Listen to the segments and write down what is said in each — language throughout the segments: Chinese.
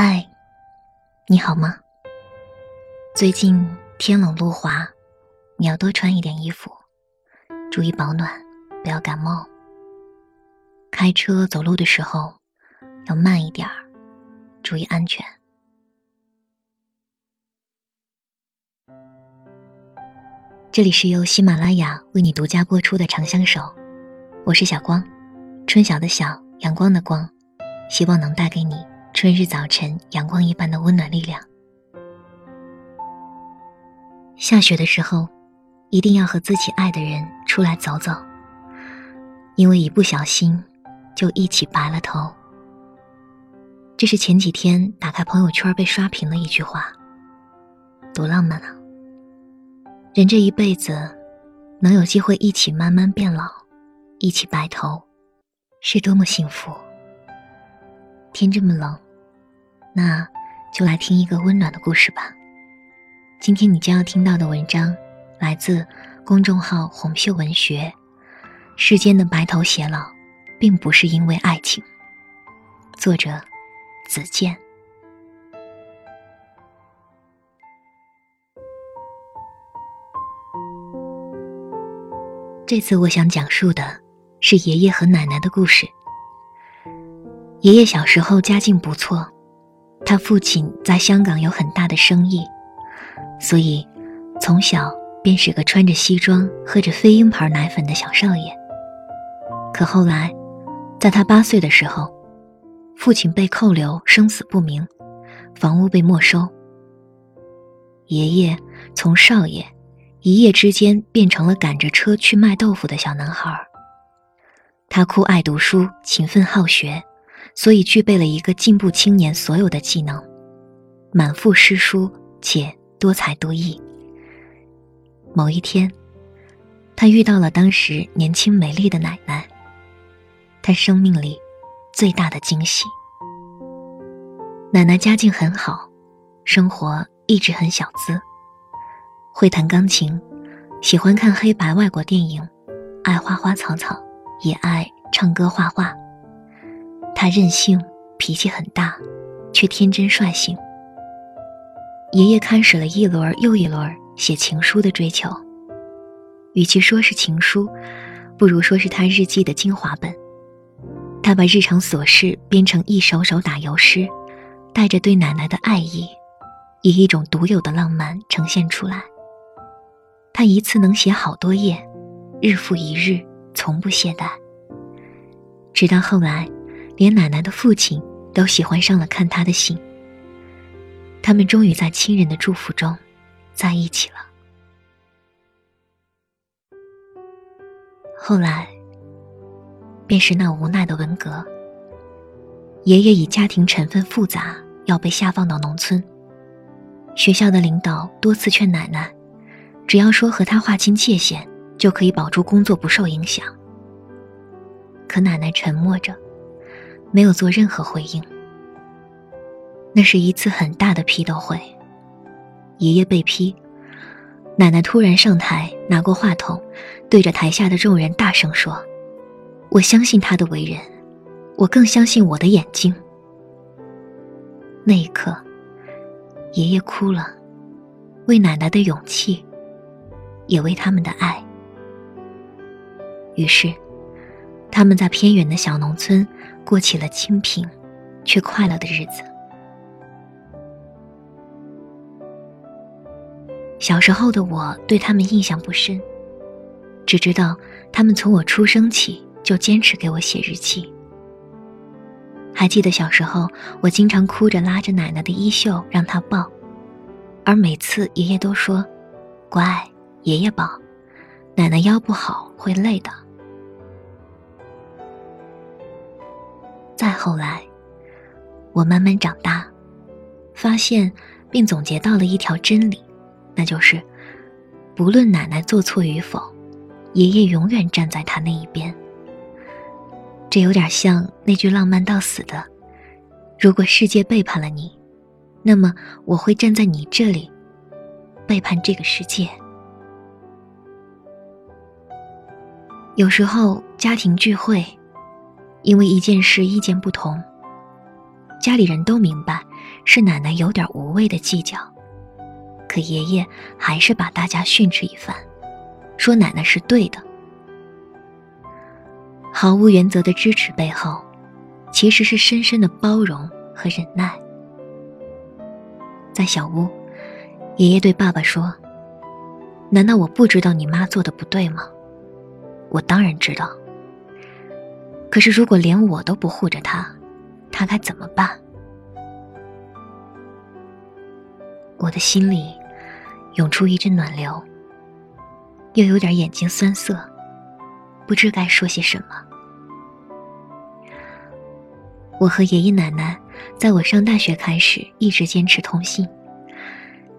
嗨，你好吗？最近天冷路滑，你要多穿一点衣服，注意保暖，不要感冒。开车走路的时候要慢一点儿，注意安全。这里是由喜马拉雅为你独家播出的《长相守》，我是小光，春晓的晓，阳光的光，希望能带给你。春日早晨，阳光一般的温暖力量。下雪的时候，一定要和自己爱的人出来走走，因为一不小心就一起白了头。这是前几天打开朋友圈被刷屏的一句话，多浪漫啊！人这一辈子，能有机会一起慢慢变老，一起白头，是多么幸福。天这么冷。那，就来听一个温暖的故事吧。今天你将要听到的文章，来自公众号“红袖文学”。世间的白头偕老，并不是因为爱情。作者：子健。这次我想讲述的是爷爷和奶奶的故事。爷爷小时候家境不错。他父亲在香港有很大的生意，所以从小便是个穿着西装、喝着飞鹰牌奶粉的小少爷。可后来，在他八岁的时候，父亲被扣留，生死不明，房屋被没收。爷爷从少爷一夜之间变成了赶着车去卖豆腐的小男孩。他酷爱读书，勤奋好学。所以具备了一个进步青年所有的技能，满腹诗书且多才多艺。某一天，他遇到了当时年轻美丽的奶奶，他生命里最大的惊喜。奶奶家境很好，生活一直很小资，会弹钢琴，喜欢看黑白外国电影，爱花花草草，也爱唱歌画画。他任性，脾气很大，却天真率性。爷爷开始了一轮又一轮写情书的追求。与其说是情书，不如说是他日记的精华本。他把日常琐事编成一首首打油诗，带着对奶奶的爱意，以一种独有的浪漫呈现出来。他一次能写好多页，日复一日，从不懈怠。直到后来。连奶奶的父亲都喜欢上了看他的信。他们终于在亲人的祝福中在一起了。后来，便是那无奈的文革。爷爷以家庭成分复杂，要被下放到农村。学校的领导多次劝奶奶，只要说和他划清界限，就可以保住工作不受影响。可奶奶沉默着。没有做任何回应。那是一次很大的批斗会，爷爷被批，奶奶突然上台，拿过话筒，对着台下的众人大声说：“我相信他的为人，我更相信我的眼睛。”那一刻，爷爷哭了，为奶奶的勇气，也为他们的爱。于是。他们在偏远的小农村过起了清贫却快乐的日子。小时候的我对他们印象不深，只知道他们从我出生起就坚持给我写日记。还记得小时候，我经常哭着拉着奶奶的衣袖让她抱，而每次爷爷都说：“乖，爷爷抱，奶奶腰不好会累的。”后来，我慢慢长大，发现并总结到了一条真理，那就是，不论奶奶做错与否，爷爷永远站在她那一边。这有点像那句浪漫到死的：“如果世界背叛了你，那么我会站在你这里，背叛这个世界。”有时候家庭聚会。因为一件事意见不同，家里人都明白是奶奶有点无谓的计较，可爷爷还是把大家训斥一番，说奶奶是对的。毫无原则的支持背后，其实是深深的包容和忍耐。在小屋，爷爷对爸爸说：“难道我不知道你妈做的不对吗？我当然知道。可是如果连我都不护着他，他该怎么办？”我的心里涌出一阵暖流，又有点眼睛酸涩，不知该说些什么。我和爷爷奶奶在我上大学开始一直坚持通信，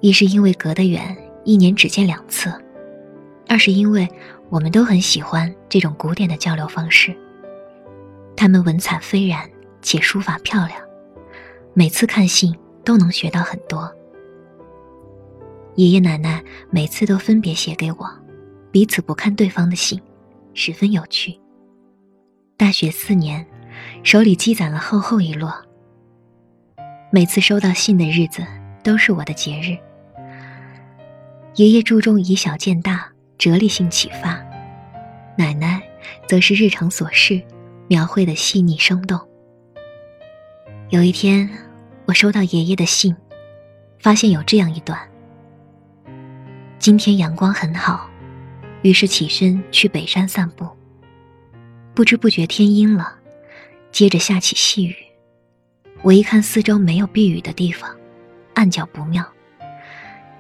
一是因为隔得远，一年只见两次；二是因为我们都很喜欢这种古典的交流方式。他们文采斐然且书法漂亮，每次看信都能学到很多。爷爷奶奶每次都分别写给我，彼此不看对方的信，十分有趣。大学四年。手里积攒了厚厚一摞。每次收到信的日子都是我的节日。爷爷注重以小见大，哲理性启发；奶奶则是日常琐事，描绘的细腻生动。有一天，我收到爷爷的信，发现有这样一段：今天阳光很好，于是起身去北山散步。不知不觉天阴了。接着下起细雨，我一看四周没有避雨的地方，暗叫不妙，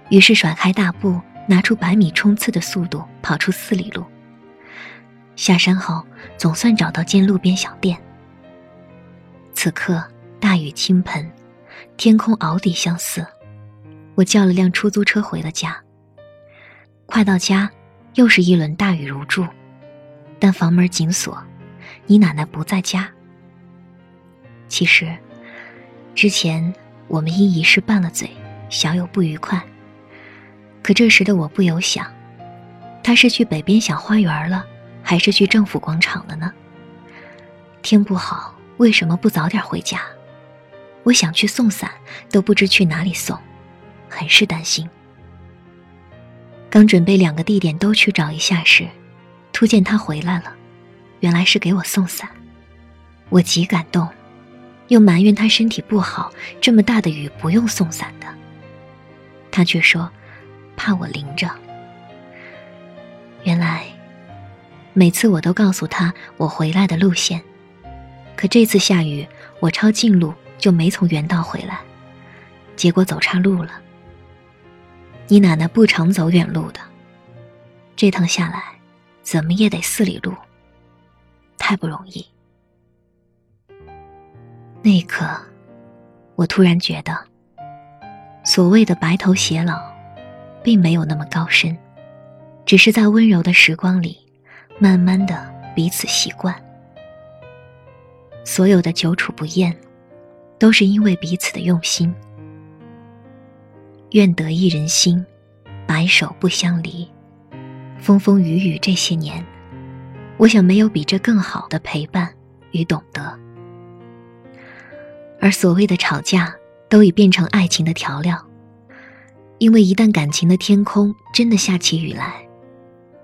于是甩开大步，拿出百米冲刺的速度跑出四里路。下山后，总算找到间路边小店。此刻大雨倾盆，天空鳌底相似，我叫了辆出租车回了家。快到家，又是一轮大雨如注，但房门紧锁，你奶奶不在家。其实，之前我们因一事拌了嘴，小有不愉快。可这时的我不由想，他是去北边小花园了，还是去政府广场了呢？天不好，为什么不早点回家？我想去送伞，都不知去哪里送，很是担心。刚准备两个地点都去找一下时，突见他回来了，原来是给我送伞，我极感动。又埋怨他身体不好，这么大的雨不用送伞的。他却说，怕我淋着。原来，每次我都告诉他我回来的路线，可这次下雨，我抄近路就没从原道回来，结果走岔路了。你奶奶不常走远路的，这趟下来，怎么也得四里路，太不容易。那一刻，我突然觉得，所谓的白头偕老，并没有那么高深，只是在温柔的时光里，慢慢的彼此习惯。所有的久处不厌，都是因为彼此的用心。愿得一人心，白首不相离。风风雨雨这些年，我想没有比这更好的陪伴与懂得。而所谓的吵架，都已变成爱情的调料，因为一旦感情的天空真的下起雨来，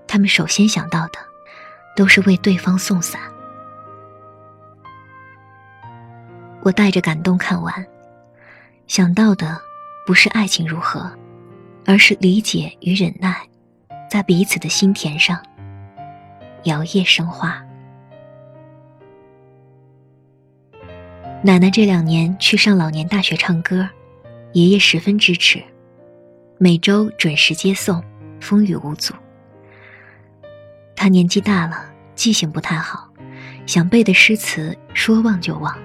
他们首先想到的，都是为对方送伞。我带着感动看完，想到的不是爱情如何，而是理解与忍耐，在彼此的心田上摇曳生花。奶奶这两年去上老年大学唱歌，爷爷十分支持，每周准时接送，风雨无阻。他年纪大了，记性不太好，想背的诗词说忘就忘，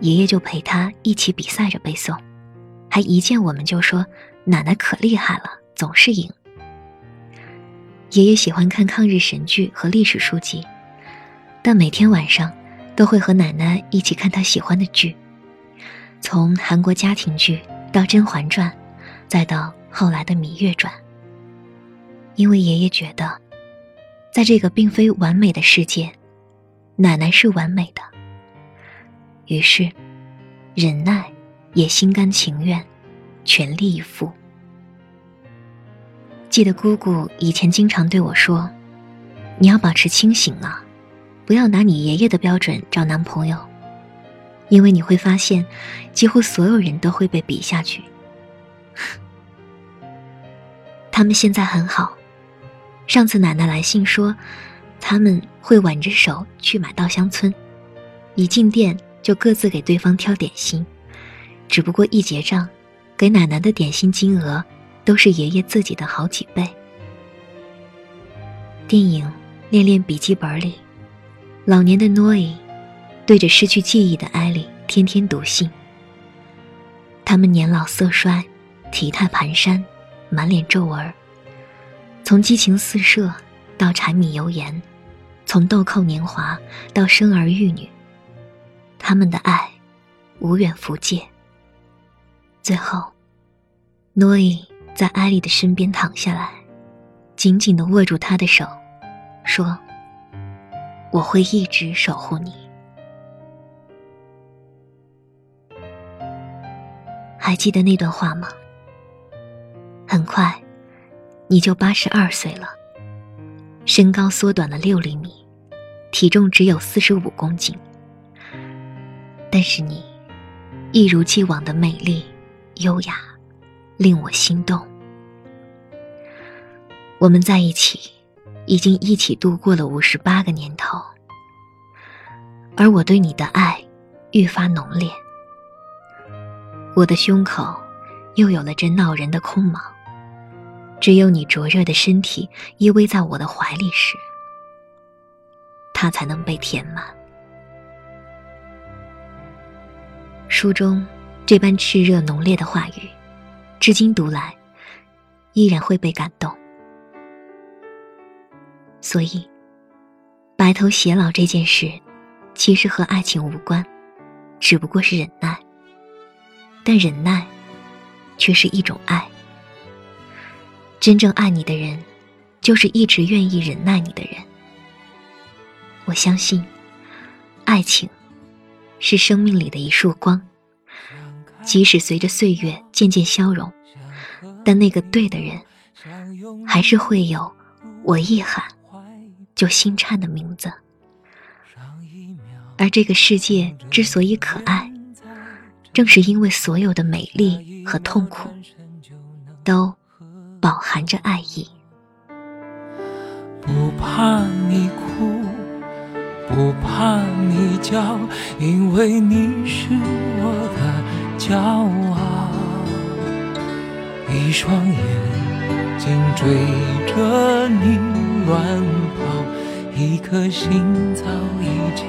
爷爷就陪他一起比赛着背诵，还一见我们就说：“奶奶可厉害了，总是赢。”爷爷喜欢看抗日神剧和历史书籍，但每天晚上。都会和奶奶一起看他喜欢的剧，从韩国家庭剧到《甄嬛传》，再到后来的《芈月传》。因为爷爷觉得，在这个并非完美的世界，奶奶是完美的。于是，忍耐，也心甘情愿，全力以赴。记得姑姑以前经常对我说：“你要保持清醒啊，不要拿你爷爷的标准找男朋友，因为你会发现，几乎所有人都会被比下去。” 他们现在很好。上次奶奶来信说，他们会挽着手去买稻香村，一进店就各自给对方挑点心，只不过一结账，给奶奶的点心金额都是爷爷自己的好几倍。电影《恋恋笔记本》里，老年的诺伊对着失去记忆的艾莉天天读信。他们年老色衰，体态蹒跚，满脸皱纹。从激情四射到柴米油盐，从豆蔻年华到生儿育女，他们的爱无远弗届。最后，诺伊在艾丽的身边躺下来，紧紧的握住她的手，说：“我会一直守护你。”还记得那段话吗？很快。你就八十二岁了，身高缩短了六厘米，体重只有四十五公斤。但是你一如既往的美丽、优雅，令我心动。我们在一起，已经一起度过了五十八个年头，而我对你的爱愈发浓烈。我的胸口又有了这闹人的空茫。只有你灼热的身体依偎在我的怀里时，它才能被填满。书中这般炽热浓烈的话语，至今读来，依然会被感动。所以，白头偕老这件事，其实和爱情无关，只不过是忍耐。但忍耐，却是一种爱。真正爱你的人，就是一直愿意忍耐你的人。我相信，爱情是生命里的一束光，即使随着岁月渐渐消融，但那个对的人，还是会有我一喊就心颤的名字。而这个世界之所以可爱，正是因为所有的美丽和痛苦，都。饱含着爱意。不怕你哭，不怕你叫，因为你是我的骄傲。一双眼睛追着你乱跑，一颗心早已经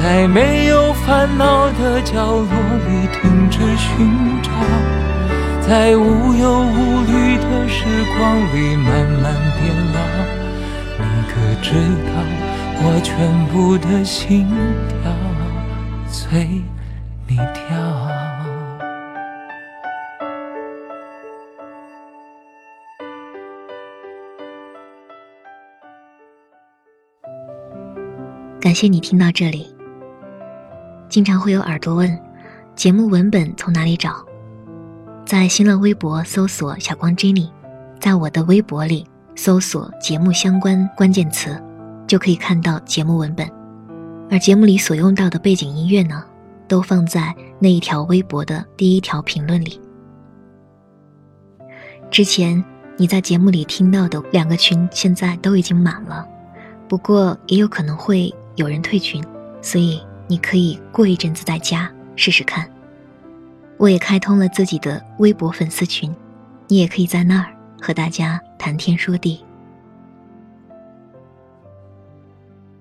在没有烦恼的角落里停止寻找，在无忧无虑的时光里慢慢变老。你可知道，我全部的心跳随你跳。感谢你听到这里。经常会有耳朵问，节目文本从哪里找？在新浪微博搜索“小光 Jenny”，在我的微博里搜索节目相关关键词，就可以看到节目文本。而节目里所用到的背景音乐呢，都放在那一条微博的第一条评论里。之前你在节目里听到的两个群，现在都已经满了，不过也有可能会有人退群，所以。你可以过一阵子再加试试看。我也开通了自己的微博粉丝群，你也可以在那儿和大家谈天说地。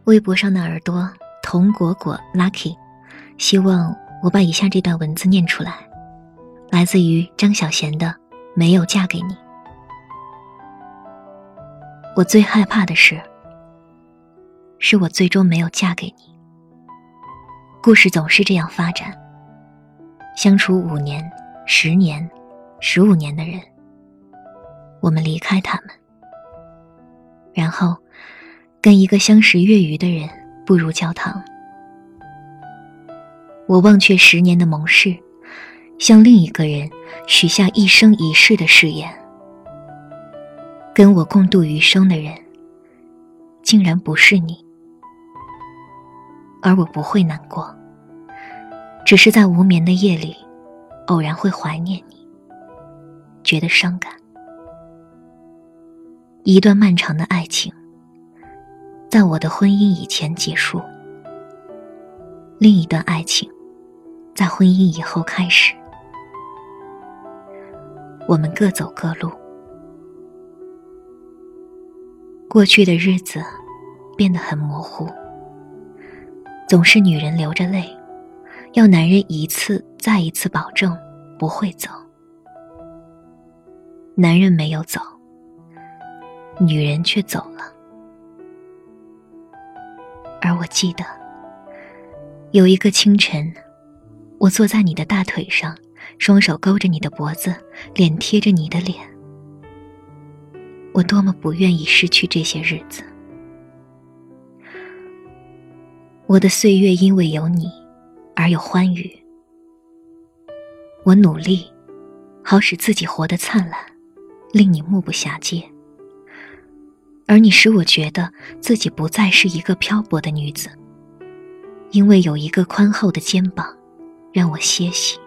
微博上的耳朵童果果 Lucky，希望我把以下这段文字念出来，来自于张小娴的《没有嫁给你》。我最害怕的是，是我最终没有嫁给你。故事总是这样发展，相处五年、十年、十五年的人，我们离开他们，然后。跟一个相识月余的人步入教堂，我忘却十年的盟誓，向另一个人许下一生一世的誓言。跟我共度余生的人，竟然不是你，而我不会难过，只是在无眠的夜里，偶然会怀念你，觉得伤感。一段漫长的爱情。在我的婚姻以前结束，另一段爱情在婚姻以后开始。我们各走各路，过去的日子变得很模糊。总是女人流着泪，要男人一次再一次保证不会走。男人没有走，女人却走了。而我记得，有一个清晨，我坐在你的大腿上，双手勾着你的脖子，脸贴着你的脸。我多么不愿意失去这些日子。我的岁月因为有你而有欢愉。我努力，好使自己活得灿烂，令你目不暇接。而你使我觉得自己不再是一个漂泊的女子，因为有一个宽厚的肩膀，让我歇息。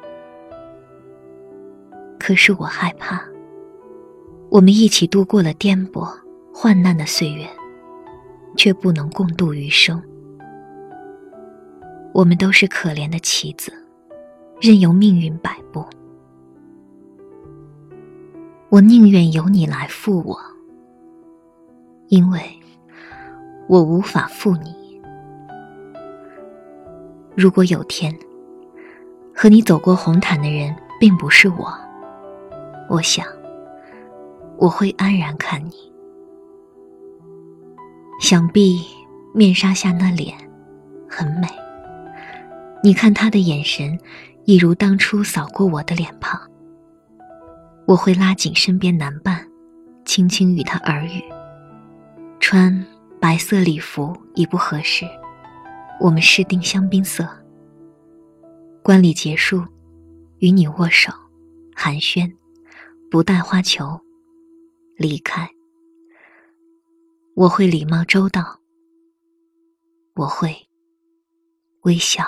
可是我害怕，我们一起度过了颠簸患难的岁月，却不能共度余生。我们都是可怜的棋子，任由命运摆布。我宁愿由你来负我。因为我无法负你。如果有天和你走过红毯的人并不是我，我想我会安然看你。想必面纱下那脸很美，你看他的眼神，一如当初扫过我的脸庞。我会拉紧身边男伴，轻轻与他耳语。穿白色礼服已不合适，我们试定香槟色。观礼结束，与你握手，寒暄，不带花球，离开。我会礼貌周到，我会微笑。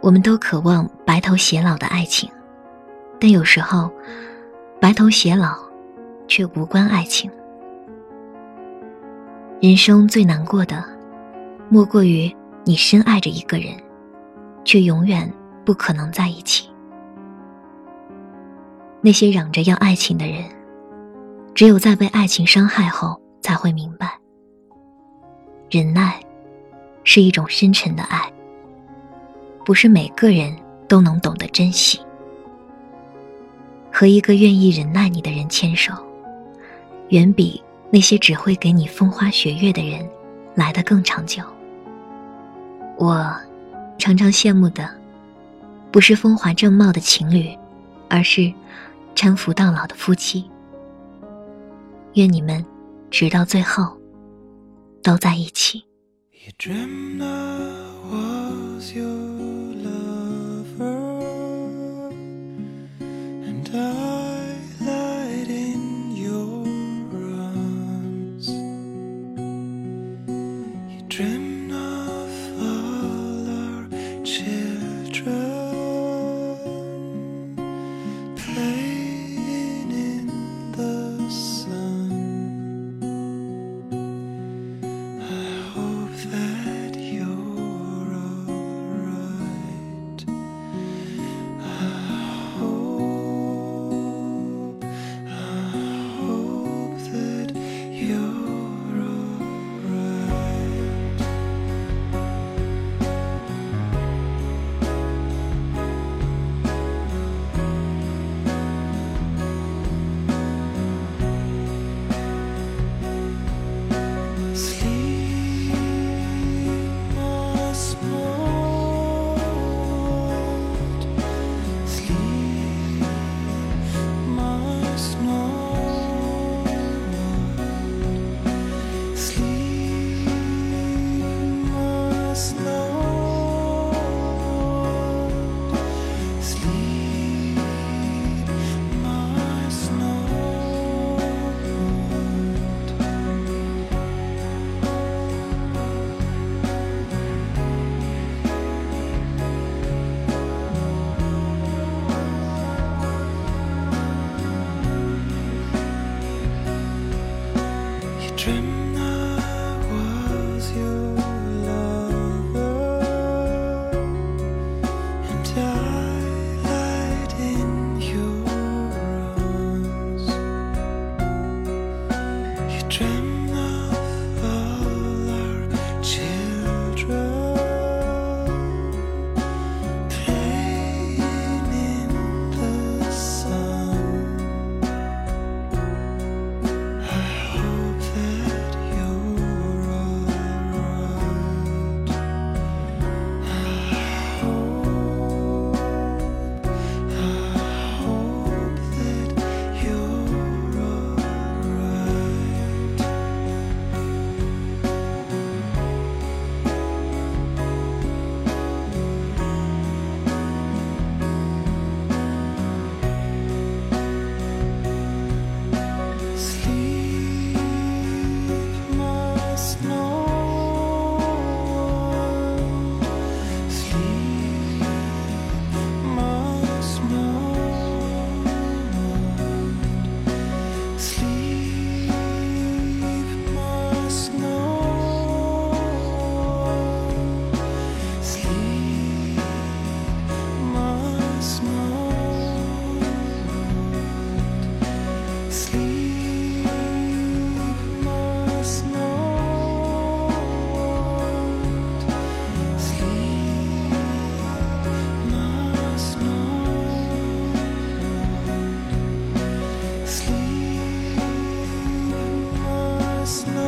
我们都渴望白头偕老的爱情，但有时候，白头偕老却无关爱情。人生最难过的，莫过于你深爱着一个人，却永远不可能在一起。那些嚷着要爱情的人，只有在被爱情伤害后，才会明白，忍耐是一种深沉的爱。不是每个人都能懂得珍惜。和一个愿意忍耐你的人牵手，远比那些只会给你风花雪月的人来的更长久。我常常羡慕的，不是风华正茂的情侣，而是搀扶到老的夫妻。愿你们直到最后都在一起。die. last.